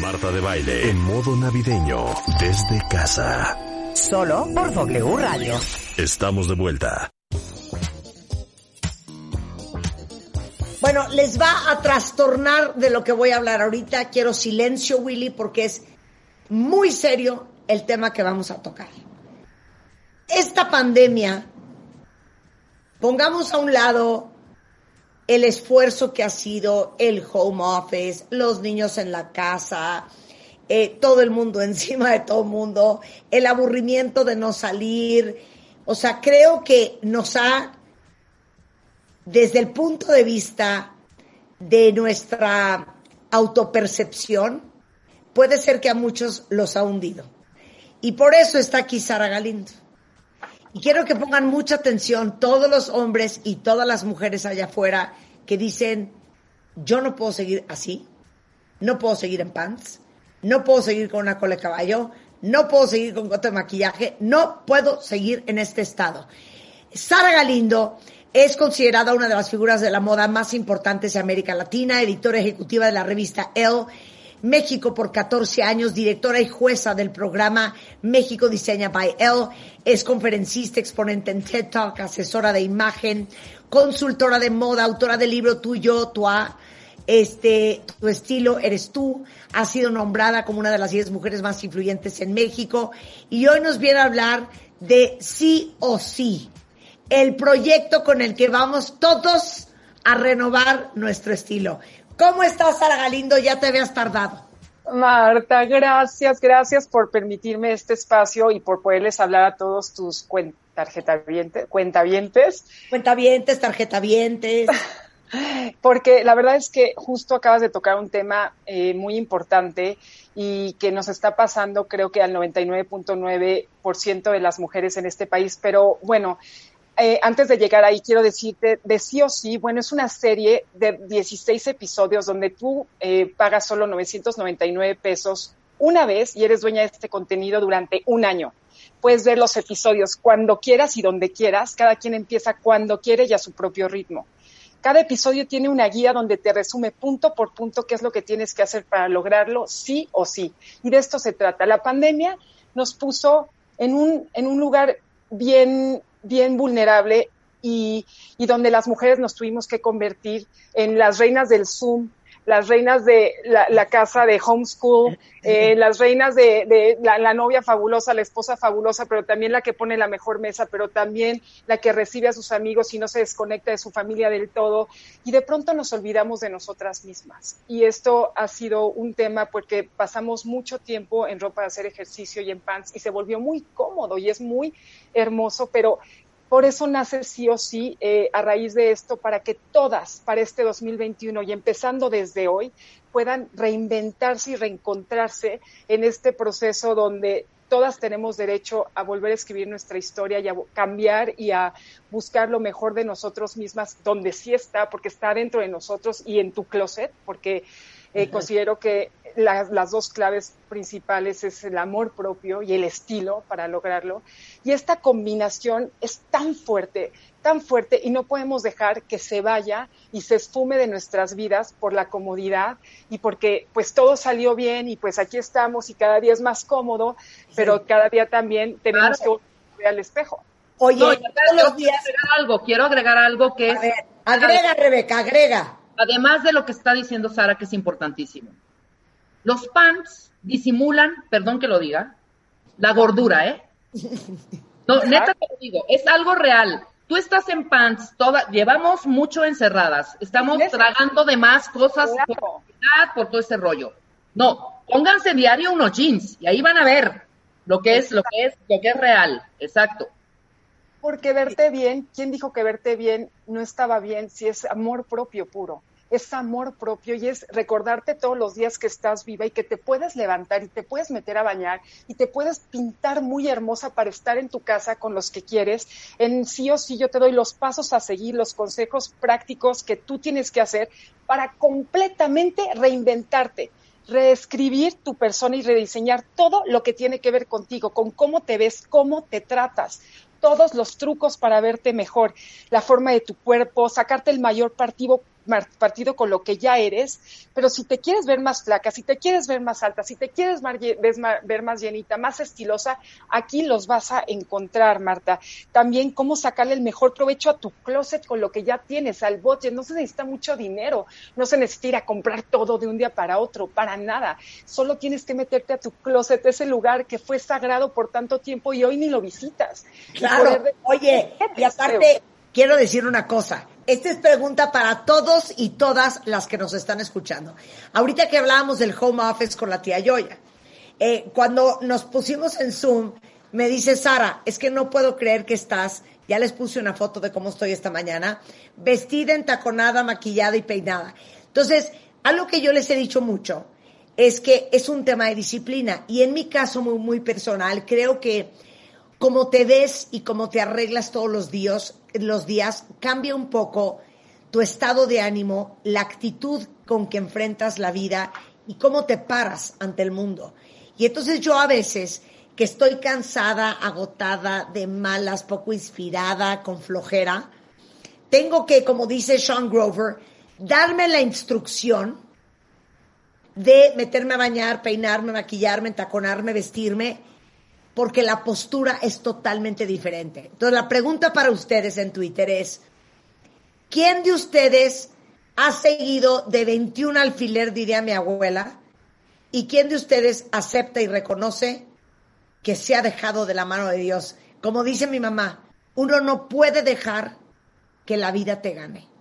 Marta de baile en modo navideño desde casa. Solo por W Radio. Estamos de vuelta. Bueno, les va a trastornar de lo que voy a hablar ahorita. Quiero silencio, Willy, porque es muy serio el tema que vamos a tocar. Esta pandemia, pongamos a un lado el esfuerzo que ha sido el home office, los niños en la casa, eh, todo el mundo encima de todo el mundo, el aburrimiento de no salir. O sea, creo que nos ha, desde el punto de vista de nuestra autopercepción, puede ser que a muchos los ha hundido. Y por eso está aquí Sara Galindo. Y quiero que pongan mucha atención todos los hombres y todas las mujeres allá afuera que dicen, yo no puedo seguir así, no puedo seguir en pants, no puedo seguir con una cola de caballo, no puedo seguir con gota de maquillaje, no puedo seguir en este estado. Sara Galindo es considerada una de las figuras de la moda más importantes de América Latina, editora ejecutiva de la revista Elle, México por 14 años, directora y jueza del programa México Diseña by Elle, es conferencista, exponente en TED Talk, asesora de imagen, consultora de moda, autora del libro Tuyo, tu, este, tu estilo eres tú, ha sido nombrada como una de las 10 mujeres más influyentes en México. Y hoy nos viene a hablar de sí o sí, el proyecto con el que vamos todos a renovar nuestro estilo. ¿Cómo estás, Sara Galindo? Ya te habías tardado. Marta, gracias, gracias por permitirme este espacio y por poderles hablar a todos tus tarjetavientes, cuentavientes. Cuentavientes, tarjetavientes. Porque la verdad es que justo acabas de tocar un tema eh, muy importante y que nos está pasando creo que al 99.9% de las mujeres en este país, pero bueno, eh, antes de llegar ahí, quiero decirte de sí o sí, bueno, es una serie de 16 episodios donde tú eh, pagas solo 999 pesos una vez y eres dueña de este contenido durante un año. Puedes ver los episodios cuando quieras y donde quieras. Cada quien empieza cuando quiere y a su propio ritmo. Cada episodio tiene una guía donde te resume punto por punto qué es lo que tienes que hacer para lograrlo, sí o sí. Y de esto se trata. La pandemia nos puso en un, en un lugar bien bien vulnerable y, y, donde las mujeres nos tuvimos que convertir en las reinas del Zoom, las reinas de la, casa de homeschool, eh, las reinas de, de la, la, novia fabulosa, la esposa fabulosa, pero también la que pone la mejor mesa, pero también la que recibe a sus amigos y no se desconecta de su familia del todo. Y de pronto nos olvidamos de nosotras mismas. Y esto ha sido un tema porque pasamos mucho tiempo en ropa de hacer ejercicio y en pants y se volvió muy cómodo y es muy hermoso, pero por eso nace sí o sí eh, a raíz de esto para que todas para este 2021 y empezando desde hoy puedan reinventarse y reencontrarse en este proceso donde todas tenemos derecho a volver a escribir nuestra historia y a cambiar y a buscar lo mejor de nosotros mismas donde sí está, porque está dentro de nosotros y en tu closet, porque eh, considero que las dos claves principales es el amor propio y el estilo para lograrlo. Y esta combinación es tan fuerte, tan fuerte y no podemos dejar que se vaya y se esfume de nuestras vidas por la comodidad y porque pues todo salió bien y pues aquí estamos y cada día es más cómodo, pero cada día también tenemos que volver al espejo. Oye, todos los días... quiero agregar algo, quiero agregar algo que es... agrega, Rebeca, agrega. Además de lo que está diciendo Sara, que es importantísimo. Los pants disimulan, perdón que lo diga, la gordura, ¿eh? No, neta te lo digo, es algo real. Tú estás en pants, toda, llevamos mucho encerradas, estamos tragando de más cosas por, por todo ese rollo. No, pónganse diario unos jeans y ahí van a ver lo que es, lo que es, lo que es real, exacto. Porque verte bien, ¿quién dijo que verte bien no estaba bien si es amor propio puro? Es amor propio y es recordarte todos los días que estás viva y que te puedes levantar y te puedes meter a bañar y te puedes pintar muy hermosa para estar en tu casa con los que quieres. En sí o sí yo te doy los pasos a seguir, los consejos prácticos que tú tienes que hacer para completamente reinventarte reescribir tu persona y rediseñar todo lo que tiene que ver contigo, con cómo te ves, cómo te tratas, todos los trucos para verte mejor, la forma de tu cuerpo, sacarte el mayor partido, partido con lo que ya eres, pero si te quieres ver más flaca, si te quieres ver más alta, si te quieres ver más llenita, más estilosa, aquí los vas a encontrar, Marta. También cómo sacarle el mejor provecho a tu closet con lo que ya tienes, al bote. No se necesita mucho dinero, no se necesita ir a comprar todo de un día para otro, para nada. Solo tienes que meterte a tu closet, ese lugar que fue sagrado por tanto tiempo y hoy ni lo visitas. Claro, oye, y aparte, quiero decir una cosa esta es pregunta para todos y todas las que nos están escuchando. Ahorita que hablábamos del home office con la tía Yoya, eh, cuando nos pusimos en Zoom, me dice Sara, es que no puedo creer que estás, ya les puse una foto de cómo estoy esta mañana, vestida, entaconada, maquillada y peinada. Entonces, algo que yo les he dicho mucho es que es un tema de disciplina y en mi caso muy, muy personal, creo que como te ves y cómo te arreglas todos los días, los días cambia un poco tu estado de ánimo, la actitud con que enfrentas la vida y cómo te paras ante el mundo. Y entonces yo a veces que estoy cansada, agotada, de malas, poco inspirada, con flojera, tengo que, como dice Sean Grover, darme la instrucción de meterme a bañar, peinarme, maquillarme, entaconarme, vestirme porque la postura es totalmente diferente. Entonces, la pregunta para ustedes en Twitter es, ¿quién de ustedes ha seguido de 21 alfiler, diría mi abuela? ¿Y quién de ustedes acepta y reconoce que se ha dejado de la mano de Dios? Como dice mi mamá, uno no puede dejar que la vida te gane.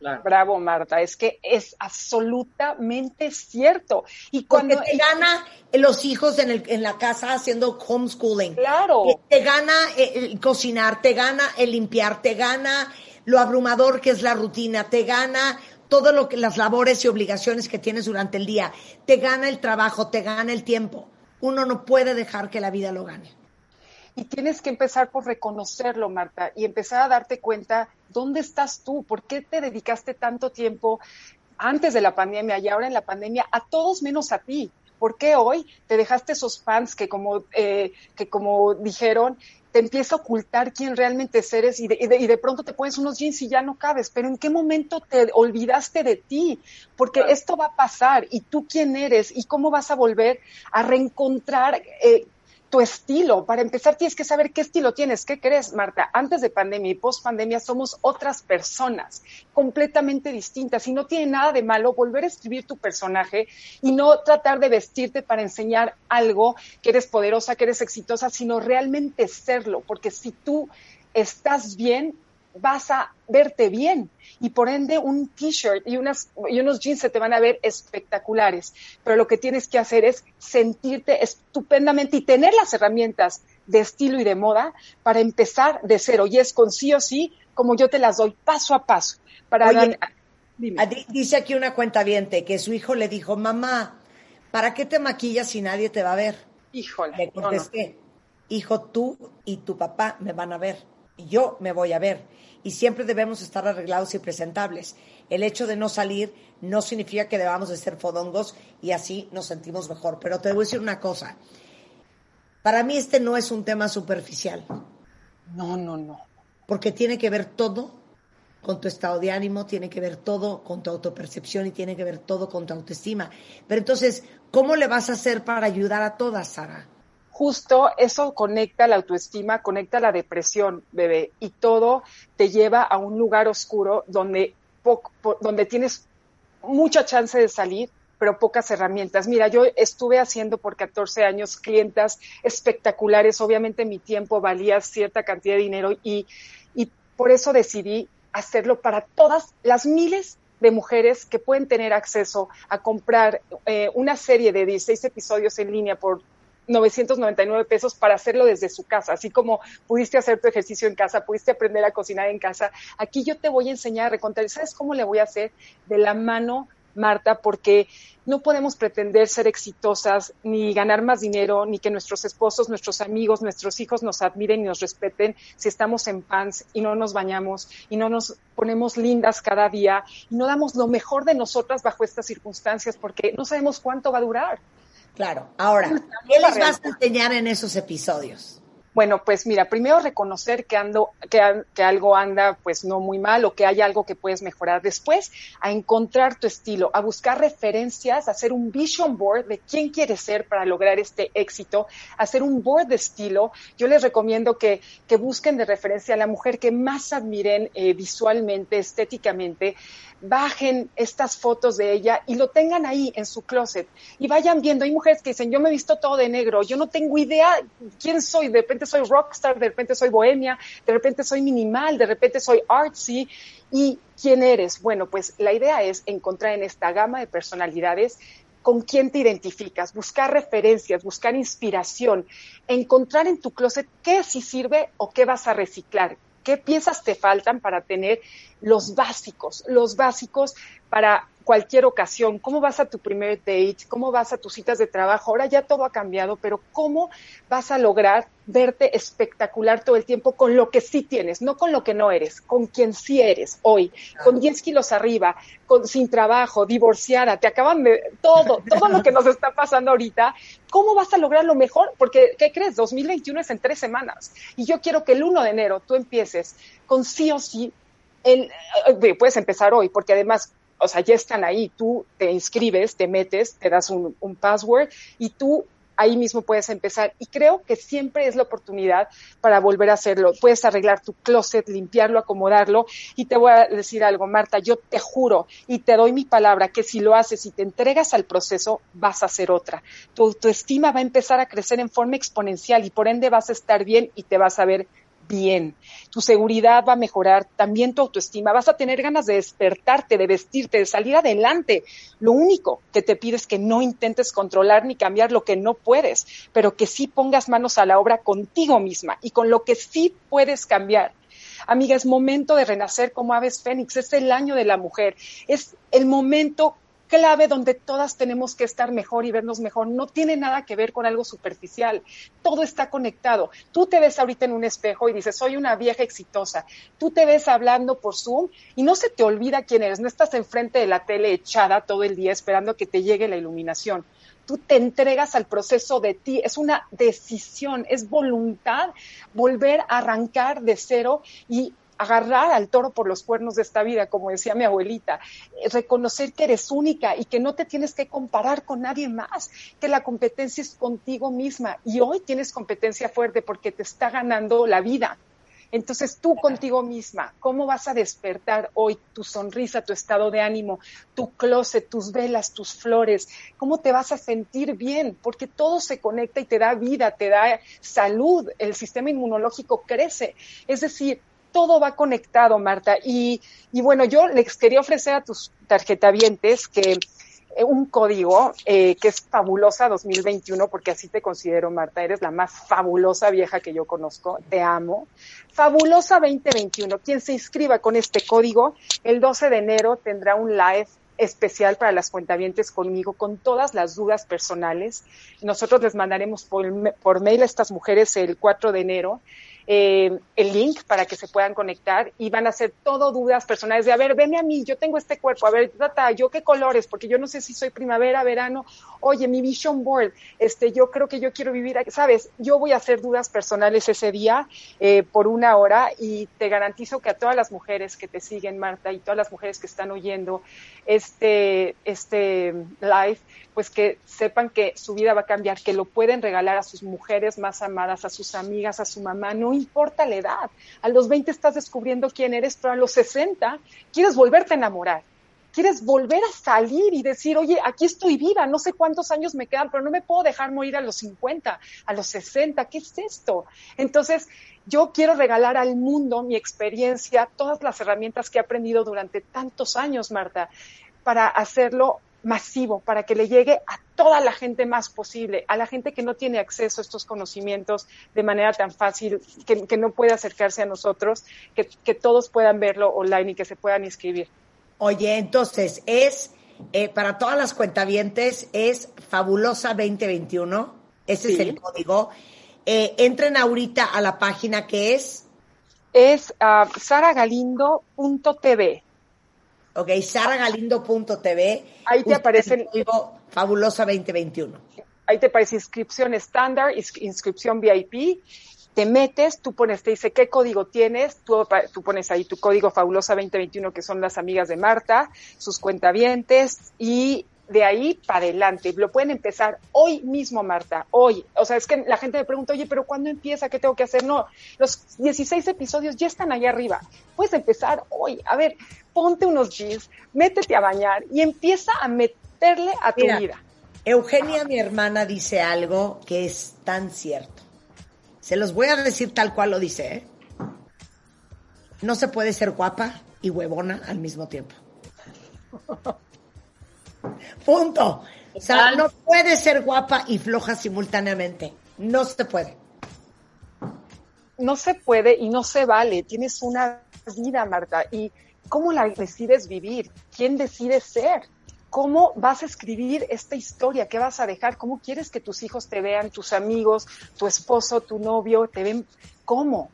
Bravo, Marta, es que es absolutamente cierto. Y cuando te gana los hijos en, el, en la casa haciendo homeschooling. Claro. Te gana el cocinar, te gana el limpiar, te gana lo abrumador que es la rutina, te gana todo lo que las labores y obligaciones que tienes durante el día, te gana el trabajo, te gana el tiempo. Uno no puede dejar que la vida lo gane. Y tienes que empezar por reconocerlo, Marta, y empezar a darte cuenta dónde estás tú, por qué te dedicaste tanto tiempo antes de la pandemia y ahora en la pandemia a todos menos a ti. ¿Por qué hoy te dejaste esos fans que como, eh, que como dijeron, te empieza a ocultar quién realmente eres y de, y, de, pronto te pones unos jeans y ya no cabes, pero ¿en qué momento te olvidaste de ti? Porque esto va a pasar y tú quién eres y cómo vas a volver a reencontrar eh, tu estilo. Para empezar, tienes que saber qué estilo tienes. ¿Qué crees, Marta? Antes de pandemia y post pandemia somos otras personas completamente distintas y no tiene nada de malo volver a escribir tu personaje y no tratar de vestirte para enseñar algo que eres poderosa, que eres exitosa, sino realmente serlo. Porque si tú estás bien, vas a verte bien y por ende un t-shirt y, unas, y unos jeans se te van a ver espectaculares. Pero lo que tienes que hacer es sentirte estupendamente y tener las herramientas de estilo y de moda para empezar de cero. Y es con sí o sí, como yo te las doy paso a paso. Para dice aquí una cuenta viente que su hijo le dijo, mamá, ¿para qué te maquillas si nadie te va a ver? Híjole. Le contesté, hijo, tú y tu papá me van a ver. Y yo me voy a ver y siempre debemos estar arreglados y presentables. El hecho de no salir no significa que debamos de ser fodongos y así nos sentimos mejor. Pero te voy a decir una cosa. Para mí este no es un tema superficial. No, no, no. Porque tiene que ver todo con tu estado de ánimo, tiene que ver todo con tu autopercepción y tiene que ver todo con tu autoestima. Pero entonces, ¿cómo le vas a hacer para ayudar a todas, Sara? Justo eso conecta la autoestima, conecta la depresión, bebé, y todo te lleva a un lugar oscuro donde, donde tienes mucha chance de salir, pero pocas herramientas. Mira, yo estuve haciendo por 14 años clientas espectaculares, obviamente mi tiempo valía cierta cantidad de dinero y, y por eso decidí hacerlo para todas las miles de mujeres que pueden tener acceso a comprar eh, una serie de 16 episodios en línea por 999 pesos para hacerlo desde su casa, así como pudiste hacer tu ejercicio en casa, pudiste aprender a cocinar en casa. Aquí yo te voy a enseñar a recontar, ¿sabes cómo le voy a hacer? De la mano Marta, porque no podemos pretender ser exitosas, ni ganar más dinero, ni que nuestros esposos, nuestros amigos, nuestros hijos nos admiren y nos respeten si estamos en pants y no nos bañamos y no nos ponemos lindas cada día y no damos lo mejor de nosotras bajo estas circunstancias porque no sabemos cuánto va a durar. Claro. Ahora, ¿qué les vas a enseñar en esos episodios? Bueno, pues mira, primero reconocer que, ando, que, que, algo anda pues no muy mal o que hay algo que puedes mejorar. Después, a encontrar tu estilo, a buscar referencias, a hacer un vision board de quién quieres ser para lograr este éxito, hacer un board de estilo. Yo les recomiendo que, que busquen de referencia a la mujer que más admiren eh, visualmente, estéticamente, bajen estas fotos de ella y lo tengan ahí en su closet y vayan viendo. Hay mujeres que dicen, yo me he visto todo de negro, yo no tengo idea quién soy, de repente soy rockstar, de repente soy bohemia, de repente soy minimal, de repente soy artsy. ¿Y quién eres? Bueno, pues la idea es encontrar en esta gama de personalidades con quién te identificas, buscar referencias, buscar inspiración, encontrar en tu closet qué sí sirve o qué vas a reciclar, qué piezas te faltan para tener los básicos, los básicos para cualquier ocasión, cómo vas a tu primer date, cómo vas a tus citas de trabajo. Ahora ya todo ha cambiado, pero cómo vas a lograr verte espectacular todo el tiempo con lo que sí tienes, no con lo que no eres, con quien sí eres hoy, con 10 kilos arriba, con, sin trabajo, divorciada, te acaban de todo, todo lo que nos está pasando ahorita. ¿Cómo vas a lograr lo mejor? Porque, ¿qué crees? 2021 es en tres semanas y yo quiero que el 1 de enero tú empieces con sí o sí el, eh, puedes empezar hoy, porque además o sea, ya están ahí, tú te inscribes, te metes, te das un, un, password y tú ahí mismo puedes empezar. Y creo que siempre es la oportunidad para volver a hacerlo. Puedes arreglar tu closet, limpiarlo, acomodarlo. Y te voy a decir algo, Marta, yo te juro y te doy mi palabra que si lo haces y te entregas al proceso, vas a hacer otra. Tu autoestima va a empezar a crecer en forma exponencial y por ende vas a estar bien y te vas a ver bien. Tu seguridad va a mejorar, también tu autoestima. Vas a tener ganas de despertarte, de vestirte, de salir adelante. Lo único que te pido es que no intentes controlar ni cambiar lo que no puedes, pero que sí pongas manos a la obra contigo misma y con lo que sí puedes cambiar. Amiga, es momento de renacer como aves fénix. Es el año de la mujer. Es el momento clave donde todas tenemos que estar mejor y vernos mejor. No tiene nada que ver con algo superficial. Todo está conectado. Tú te ves ahorita en un espejo y dices, soy una vieja exitosa. Tú te ves hablando por Zoom y no se te olvida quién eres. No estás enfrente de la tele echada todo el día esperando que te llegue la iluminación tú te entregas al proceso de ti, es una decisión, es voluntad volver a arrancar de cero y agarrar al toro por los cuernos de esta vida, como decía mi abuelita, eh, reconocer que eres única y que no te tienes que comparar con nadie más, que la competencia es contigo misma y hoy tienes competencia fuerte porque te está ganando la vida. Entonces tú contigo misma, ¿cómo vas a despertar hoy tu sonrisa, tu estado de ánimo, tu closet, tus velas, tus flores? ¿Cómo te vas a sentir bien? Porque todo se conecta y te da vida, te da salud, el sistema inmunológico crece. Es decir, todo va conectado, Marta. Y, bueno, yo les quería ofrecer a tus tarjetavientes que eh, un código eh, que es fabulosa 2021, porque así te considero, Marta, eres la más fabulosa vieja que yo conozco, te amo. Fabulosa 2021, quien se inscriba con este código, el 12 de enero tendrá un live especial para las cuentavientes conmigo con todas las dudas personales. Nosotros les mandaremos por mail a estas mujeres el 4 de enero eh, el link para que se puedan conectar y van a hacer todo dudas personales de, a ver, venme a mí, yo tengo este cuerpo, a ver, tata, yo qué colores, porque yo no sé si soy primavera, verano, oye, mi vision board, este, yo creo que yo quiero vivir, aquí. sabes, yo voy a hacer dudas personales ese día eh, por una hora y te garantizo que a todas las mujeres que te siguen, Marta, y todas las mujeres que están oyendo este, este live, pues que sepan que su vida va a cambiar, que lo pueden regalar a sus mujeres más amadas, a sus amigas, a su mamá, no importa la edad. A los 20 estás descubriendo quién eres, pero a los 60 quieres volverte a enamorar. Quieres volver a salir y decir, oye, aquí estoy viva, no sé cuántos años me quedan, pero no me puedo dejar morir a los 50, a los 60, ¿qué es esto? Entonces, yo quiero regalar al mundo mi experiencia, todas las herramientas que he aprendido durante tantos años, Marta, para hacerlo masivo, para que le llegue a toda la gente más posible, a la gente que no tiene acceso a estos conocimientos de manera tan fácil, que, no puede acercarse a nosotros, que, que, todos puedan verlo online y que se puedan inscribir. Oye, entonces, es eh, para todas las cuentavientes, es Fabulosa 2021, ese es el código. Eh, entren ahorita a la página que es... Es uh, saragalindo.tv. Ok, saragalindo.tv. Ahí te aparece el código Fabulosa 2021. Ahí te aparece inscripción estándar, inscripción VIP. Te metes, tú pones, te dice qué código tienes, tú, tú pones ahí tu código Fabulosa 2021, que son las amigas de Marta, sus cuentavientes, y de ahí para adelante. Lo pueden empezar hoy mismo, Marta, hoy. O sea, es que la gente me pregunta, oye, pero ¿cuándo empieza? ¿Qué tengo que hacer? No, los 16 episodios ya están allá arriba. Puedes empezar hoy. A ver, ponte unos jeans, métete a bañar y empieza a meterle a tu vida. Eugenia, mi hermana, dice algo que es tan cierto. Se los voy a decir tal cual lo dice, ¿eh? No se puede ser guapa y huevona al mismo tiempo. Punto. O sea, no puede ser guapa y floja simultáneamente. No se puede. No se puede y no se vale. Tienes una vida, Marta. ¿Y cómo la decides vivir? ¿Quién decide ser? ¿Cómo vas a escribir esta historia? ¿Qué vas a dejar? ¿Cómo quieres que tus hijos te vean, tus amigos, tu esposo, tu novio? ¿Te ven? ¿Cómo?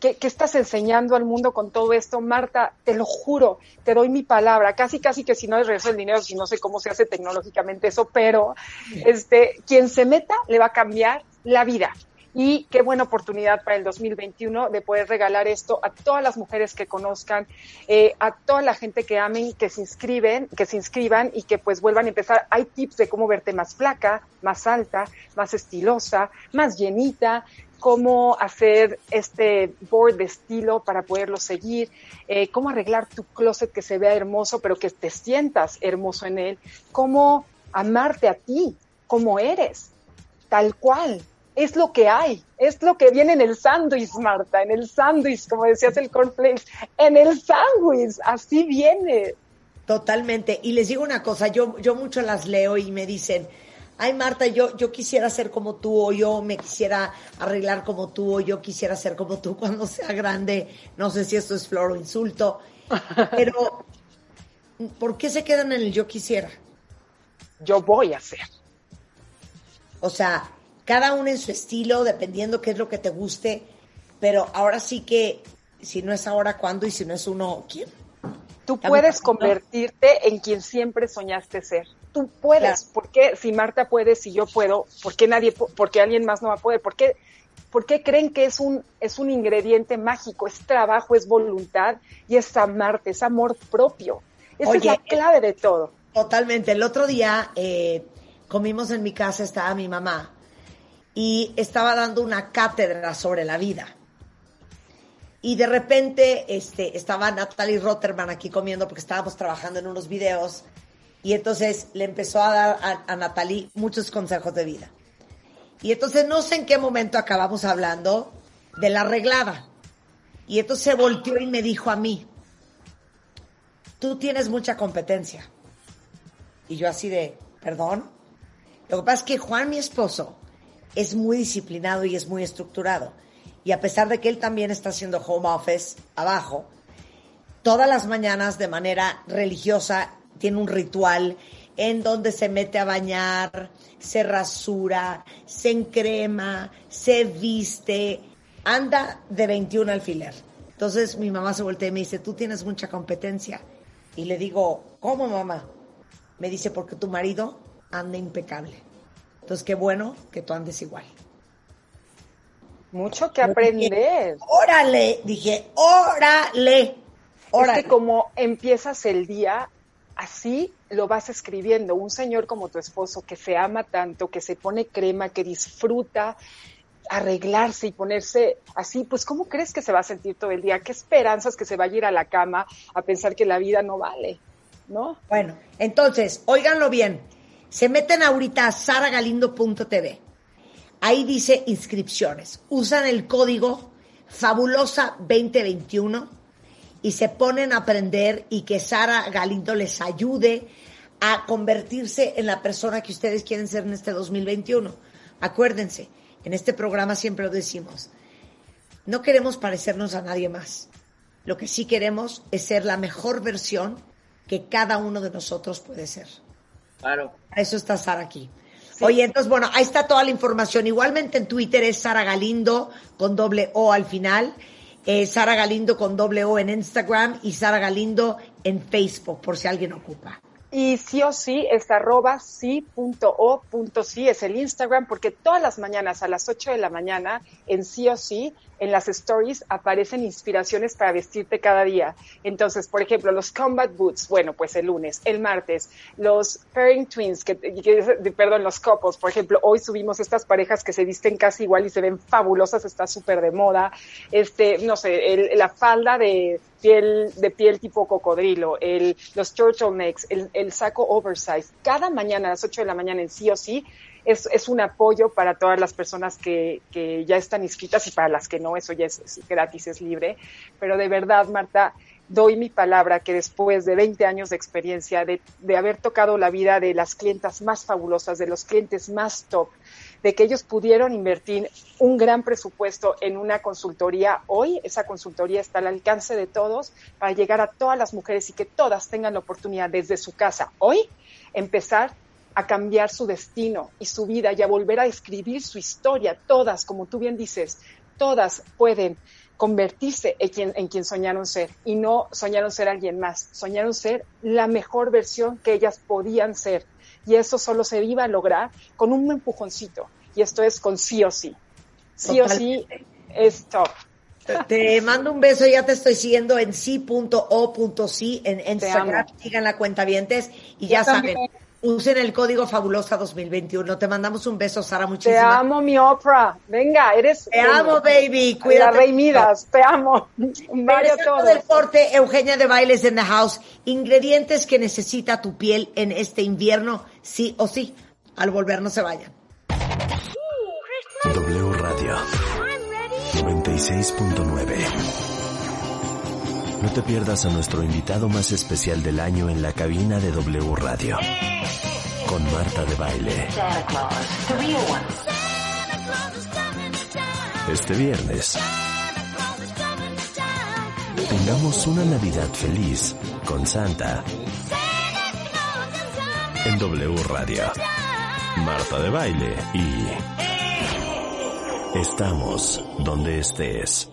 ¿Qué, estás enseñando al mundo con todo esto? Marta, te lo juro, te doy mi palabra, casi, casi que si no es regreso el dinero, si no sé cómo se hace tecnológicamente eso, pero este, quien se meta le va a cambiar la vida. Y qué buena oportunidad para el 2021 de poder regalar esto a todas las mujeres que conozcan, eh, a toda la gente que amen, que se inscriben, que se inscriban y que pues vuelvan a empezar. Hay tips de cómo verte más flaca, más alta, más estilosa, más llenita, cómo hacer este board de estilo para poderlo seguir, eh, cómo arreglar tu closet que se vea hermoso, pero que te sientas hermoso en él, cómo amarte a ti, como eres, tal cual. Es lo que hay, es lo que viene en el sándwich, Marta, en el sándwich, como decías el cornflakes, en el sándwich, así viene. Totalmente. Y les digo una cosa, yo, yo mucho las leo y me dicen, ay Marta, yo, yo quisiera ser como tú, o yo me quisiera arreglar como tú, o yo quisiera ser como tú cuando sea grande. No sé si esto es flor o insulto, pero ¿por qué se quedan en el yo quisiera? Yo voy a ser. O sea, cada uno en su estilo, dependiendo qué es lo que te guste, pero ahora sí que, si no es ahora, ¿cuándo? Y si no es uno, ¿quién? Tú puedes convertirte en quien siempre soñaste ser tú puedes. ¿Por qué si Marta puede, si yo puedo? ¿Por qué nadie, por qué alguien más no va a poder? ¿Por qué, por qué creen que es un, es un ingrediente mágico? Es trabajo, es voluntad y es amarte, es amor propio. Esa es la clave de todo. Totalmente. El otro día eh, comimos en mi casa, estaba mi mamá y estaba dando una cátedra sobre la vida. Y de repente este, estaba Natalie Rotterman aquí comiendo porque estábamos trabajando en unos videos y entonces le empezó a dar a, Natalie muchos consejos de vida. Y entonces no sé en qué momento acabamos hablando de la arreglada. Y entonces se volteó y me dijo a mí, tú tienes mucha competencia. Y yo así de, perdón. Lo que pasa es que Juan, mi esposo, es muy disciplinado y es muy estructurado. Y a pesar de que él también está haciendo home office abajo, todas las mañanas de manera religiosa tiene un ritual en donde se mete a bañar, se rasura, se encrema, se viste, anda de 21 alfiler. Entonces mi mamá se voltea y me dice, tú tienes mucha competencia. Y le digo, ¿cómo mamá? Me dice, porque tu marido anda impecable. Entonces qué bueno que tú andes igual. Mucho que aprender. órale, dije, órale. órale. Es que como empiezas el día, así lo vas escribiendo. Un señor como tu esposo que se ama tanto, que se pone crema, que disfruta arreglarse y ponerse así, pues ¿cómo crees que se va a sentir todo el día? ¿Qué esperanzas que se vaya a ir a la cama a pensar que la vida no vale? ¿No? Bueno, entonces, óiganlo bien. Se meten ahorita a saragalindo.tv. Ahí dice inscripciones. Usan el código fabulosa 2021 y se ponen a aprender y que Sara Galindo les ayude a convertirse en la persona que ustedes quieren ser en este 2021. Acuérdense, en este programa siempre lo decimos, no queremos parecernos a nadie más. Lo que sí queremos es ser la mejor versión que cada uno de nosotros puede ser. Claro. Para eso está Sara aquí. Oye, entonces, bueno, ahí está toda la información. Igualmente en Twitter es Sara Galindo con doble O al final. Eh, Sara Galindo con doble O en Instagram y Sara Galindo en Facebook, por si alguien ocupa. Y sí o sí es arroba sí punto o punto sí, es el Instagram, porque todas las mañanas a las 8 de la mañana en sí o sí, en las stories aparecen inspiraciones para vestirte cada día. Entonces, por ejemplo, los combat boots, bueno, pues el lunes, el martes, los pairing twins, que, que perdón, los couples, por ejemplo, hoy subimos estas parejas que se visten casi igual y se ven fabulosas, está súper de moda. Este, no sé, el, la falda de piel, de piel tipo cocodrilo, el, los turtlenecks, el, el saco oversize. Cada mañana a las 8 de la mañana en sí o sí es, es un apoyo para todas las personas que, que ya están inscritas y para las que no, eso ya es, es gratis, es libre. Pero de verdad, Marta, doy mi palabra que después de 20 años de experiencia, de, de, haber tocado la vida de las clientas más fabulosas, de los clientes más top, de que ellos pudieron invertir un gran presupuesto en una consultoría, hoy esa consultoría está al alcance de todos para llegar a todas las mujeres y que todas tengan la oportunidad desde su casa, hoy, empezar a cambiar su destino y su vida y a volver a escribir su historia. Todas, como tú bien dices, todas pueden convertirse en quien, en quien soñaron ser y no soñaron ser alguien más, soñaron ser la mejor versión que ellas podían ser. Y eso solo se iba a lograr con un empujoncito. Y esto es con sí o sí. Sí Totalmente. o sí es top. Te mando un beso, ya te estoy siguiendo en sí.o.sí en Instagram, sigan la cuenta vientes y ya saben, usen el código Fabulosa 2021. Te mandamos un beso, Sara, muchísimas Te amo, mi Oprah. Venga, eres... Te amo, baby. Cuídate. La Rey Midas, te amo. Un beso a todos. del corte, Eugenia de Bailes en the house. Ingredientes que necesita tu piel en este invierno, sí o sí. Al volver, no se vayan. W Radio 96.9 No te pierdas a nuestro invitado más especial del año en la cabina de W Radio. Con Marta de Baile. Este viernes. Tengamos una Navidad feliz con Santa. En W Radio. Marta de Baile y... Estamos donde estés.